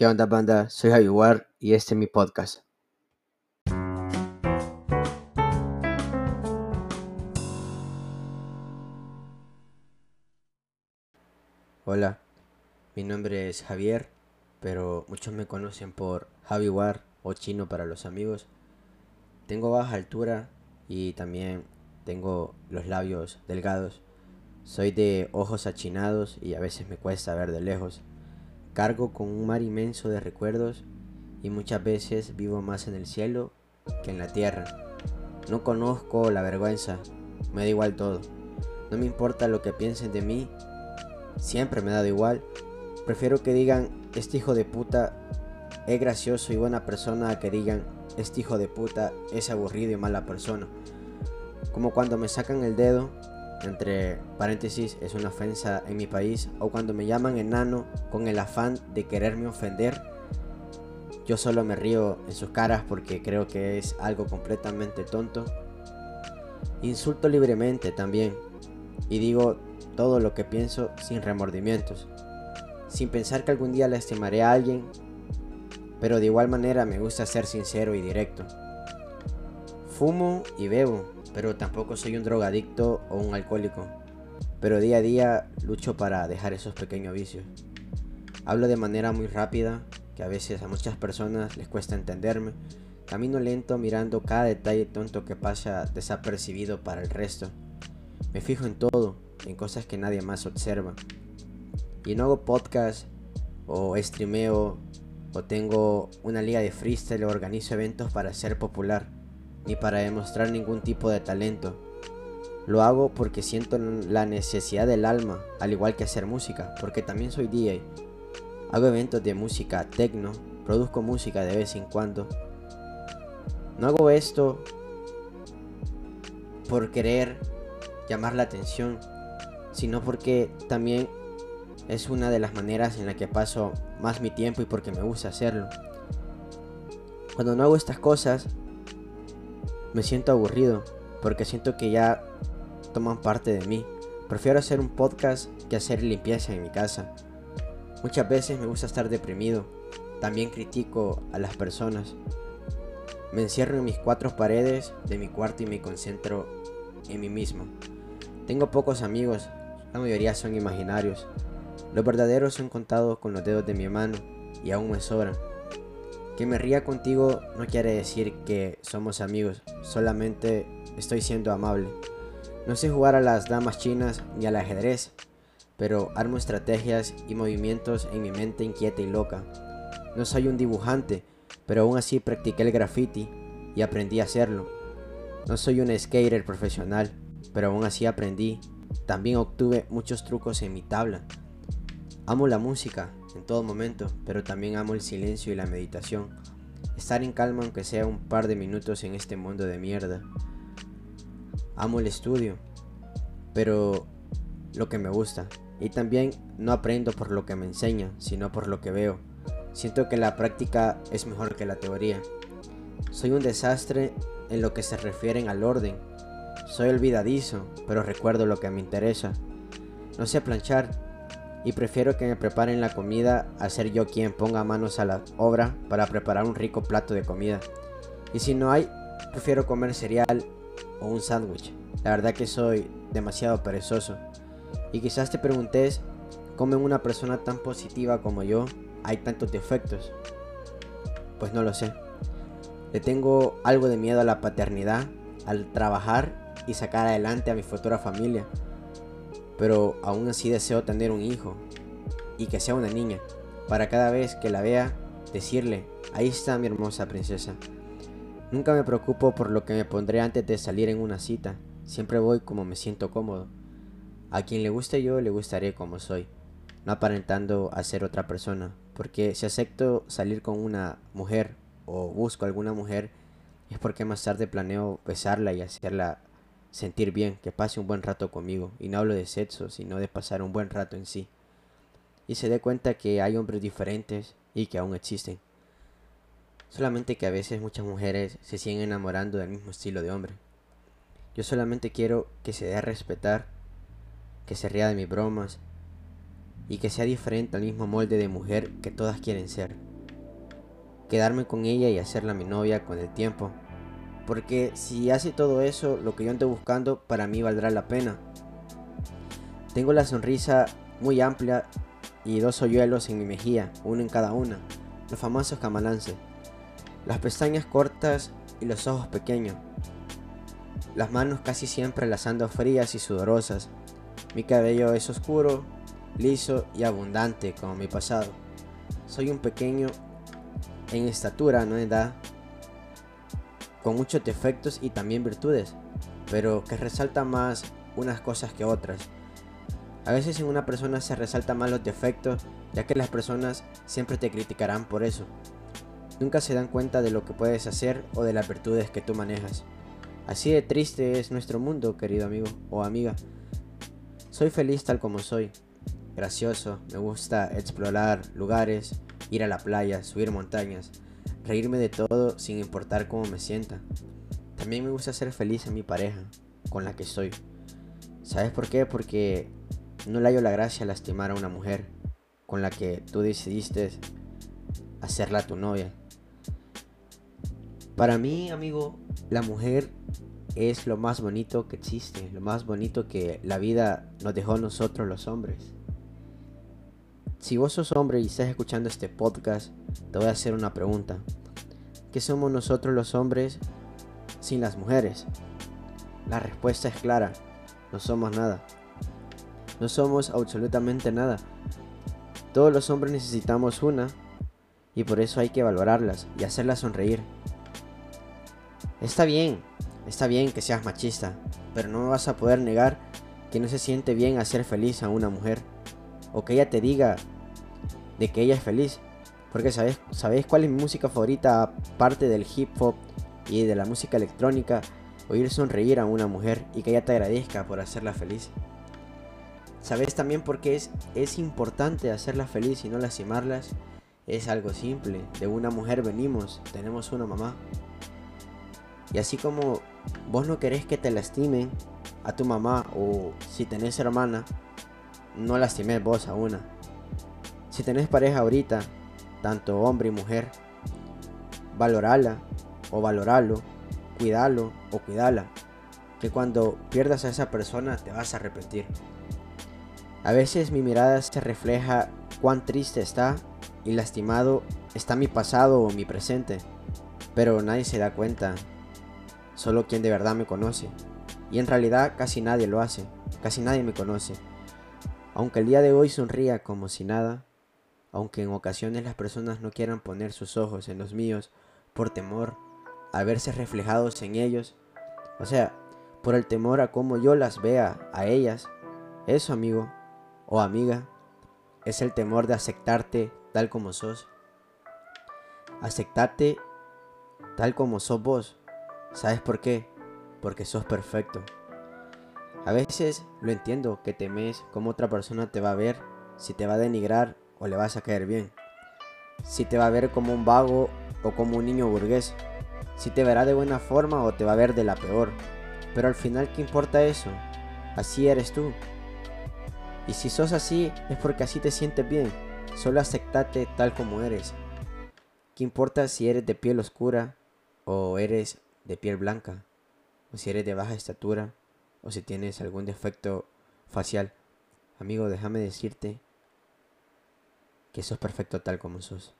¿Qué onda banda? Soy Javier y este es mi podcast. Hola, mi nombre es Javier, pero muchos me conocen por Javier o chino para los amigos. Tengo baja altura y también tengo los labios delgados. Soy de ojos achinados y a veces me cuesta ver de lejos. Cargo con un mar inmenso de recuerdos y muchas veces vivo más en el cielo que en la tierra. No conozco la vergüenza, me da igual todo. No me importa lo que piensen de mí, siempre me ha dado igual. Prefiero que digan, este hijo de puta es gracioso y buena persona a que digan, este hijo de puta es aburrido y mala persona. Como cuando me sacan el dedo entre paréntesis, es una ofensa en mi país, o cuando me llaman enano con el afán de quererme ofender, yo solo me río en sus caras porque creo que es algo completamente tonto. Insulto libremente también, y digo todo lo que pienso sin remordimientos, sin pensar que algún día lastimaré a alguien, pero de igual manera me gusta ser sincero y directo. Fumo y bebo, pero tampoco soy un drogadicto o un alcohólico. Pero día a día lucho para dejar esos pequeños vicios. Hablo de manera muy rápida, que a veces a muchas personas les cuesta entenderme. Camino lento mirando cada detalle tonto que pasa desapercibido para el resto. Me fijo en todo, en cosas que nadie más observa. Y no hago podcast o streameo o tengo una liga de freestyle o organizo eventos para ser popular ni para demostrar ningún tipo de talento. Lo hago porque siento la necesidad del alma, al igual que hacer música, porque también soy DJ. Hago eventos de música techno, produzco música de vez en cuando. No hago esto por querer llamar la atención, sino porque también es una de las maneras en la que paso más mi tiempo y porque me gusta hacerlo. Cuando no hago estas cosas, me siento aburrido porque siento que ya toman parte de mí. Prefiero hacer un podcast que hacer limpieza en mi casa. Muchas veces me gusta estar deprimido. También critico a las personas. Me encierro en mis cuatro paredes de mi cuarto y me concentro en mí mismo. Tengo pocos amigos, la mayoría son imaginarios. Los verdaderos son contados con los dedos de mi mano y aún me sobran. Que me ría contigo no quiere decir que somos amigos, solamente estoy siendo amable. No sé jugar a las damas chinas ni al ajedrez, pero armo estrategias y movimientos en mi mente inquieta y loca. No soy un dibujante, pero aún así practiqué el graffiti y aprendí a hacerlo. No soy un skater profesional, pero aún así aprendí. También obtuve muchos trucos en mi tabla. Amo la música en todo momento, pero también amo el silencio y la meditación. Estar en calma aunque sea un par de minutos en este mundo de mierda. Amo el estudio, pero lo que me gusta. Y también no aprendo por lo que me enseña, sino por lo que veo. Siento que la práctica es mejor que la teoría. Soy un desastre en lo que se refiere al orden. Soy olvidadizo, pero recuerdo lo que me interesa. No sé planchar, y prefiero que me preparen la comida a ser yo quien ponga manos a la obra para preparar un rico plato de comida. Y si no hay, prefiero comer cereal o un sándwich. La verdad que soy demasiado perezoso. Y quizás te preguntes, ¿cómo en una persona tan positiva como yo hay tantos defectos? Pues no lo sé. Le tengo algo de miedo a la paternidad, al trabajar y sacar adelante a mi futura familia pero aún así deseo tener un hijo y que sea una niña, para cada vez que la vea decirle, ahí está mi hermosa princesa. Nunca me preocupo por lo que me pondré antes de salir en una cita, siempre voy como me siento cómodo. A quien le guste yo le gustaré como soy, no aparentando a ser otra persona, porque si acepto salir con una mujer o busco alguna mujer, es porque más tarde planeo besarla y hacerla sentir bien, que pase un buen rato conmigo. Y no hablo de sexo, sino de pasar un buen rato en sí. Y se dé cuenta que hay hombres diferentes y que aún existen. Solamente que a veces muchas mujeres se siguen enamorando del mismo estilo de hombre. Yo solamente quiero que se dé a respetar, que se ría de mis bromas y que sea diferente al mismo molde de mujer que todas quieren ser. quedarme con ella y hacerla mi novia con el tiempo. Porque si hace todo eso, lo que yo ando buscando, para mí valdrá la pena. Tengo la sonrisa muy amplia y dos hoyuelos en mi mejilla, uno en cada una, los famosos camalances. Las pestañas cortas y los ojos pequeños. Las manos casi siempre las ando frías y sudorosas. Mi cabello es oscuro, liso y abundante como mi pasado. Soy un pequeño en estatura, no en edad, con muchos defectos y también virtudes, pero que resalta más unas cosas que otras. A veces en una persona se resalta más los defectos, ya que las personas siempre te criticarán por eso. Nunca se dan cuenta de lo que puedes hacer o de las virtudes que tú manejas. Así de triste es nuestro mundo, querido amigo o amiga. Soy feliz tal como soy. Gracioso, me gusta explorar lugares, ir a la playa, subir montañas, reírme de todo sin importar cómo me sienta. También me gusta ser feliz en mi pareja, con la que estoy. ¿Sabes por qué? Porque no le hallo la gracia lastimar a una mujer con la que tú decidiste hacerla tu novia. Para mí, amigo, la mujer es lo más bonito que existe, lo más bonito que la vida nos dejó a nosotros los hombres. Si vos sos hombre y estás escuchando este podcast, te voy a hacer una pregunta. ¿Qué somos nosotros los hombres sin las mujeres? La respuesta es clara, no somos nada. No somos absolutamente nada. Todos los hombres necesitamos una y por eso hay que valorarlas y hacerlas sonreír. Está bien, está bien que seas machista, pero no me vas a poder negar que no se siente bien hacer feliz a una mujer o que ella te diga de que ella es feliz. Porque sabes, ¿sabéis cuál es mi música favorita aparte del hip hop y de la música electrónica? Oír sonreír a una mujer y que ella te agradezca por hacerla feliz. ¿Sabes también por qué es, es importante hacerla feliz y no lastimarlas? Es algo simple. De una mujer venimos, tenemos una mamá. Y así como vos no querés que te lastimen a tu mamá o si tenés hermana, no lastimes vos a una. Si tenés pareja ahorita, tanto hombre y mujer, valorala o valoralo, cuidalo o cuidala, que cuando pierdas a esa persona te vas a arrepentir. A veces mi mirada se refleja cuán triste está y lastimado está mi pasado o mi presente, pero nadie se da cuenta, solo quien de verdad me conoce. Y en realidad casi nadie lo hace, casi nadie me conoce. Aunque el día de hoy sonría como si nada, aunque en ocasiones las personas no quieran poner sus ojos en los míos por temor a verse reflejados en ellos, o sea, por el temor a cómo yo las vea a ellas, eso amigo o amiga, es el temor de aceptarte tal como sos. Aceptarte tal como sos vos. ¿Sabes por qué? Porque sos perfecto. A veces lo entiendo que temes cómo otra persona te va a ver, si te va a denigrar o le vas a caer bien, si te va a ver como un vago o como un niño burgués, si te verá de buena forma o te va a ver de la peor. Pero al final, ¿qué importa eso? Así eres tú. Y si sos así, es porque así te sientes bien. Solo aceptate tal como eres. ¿Qué importa si eres de piel oscura o eres de piel blanca? O si eres de baja estatura o si tienes algún defecto facial. Amigo, déjame decirte que sos perfecto tal como sos.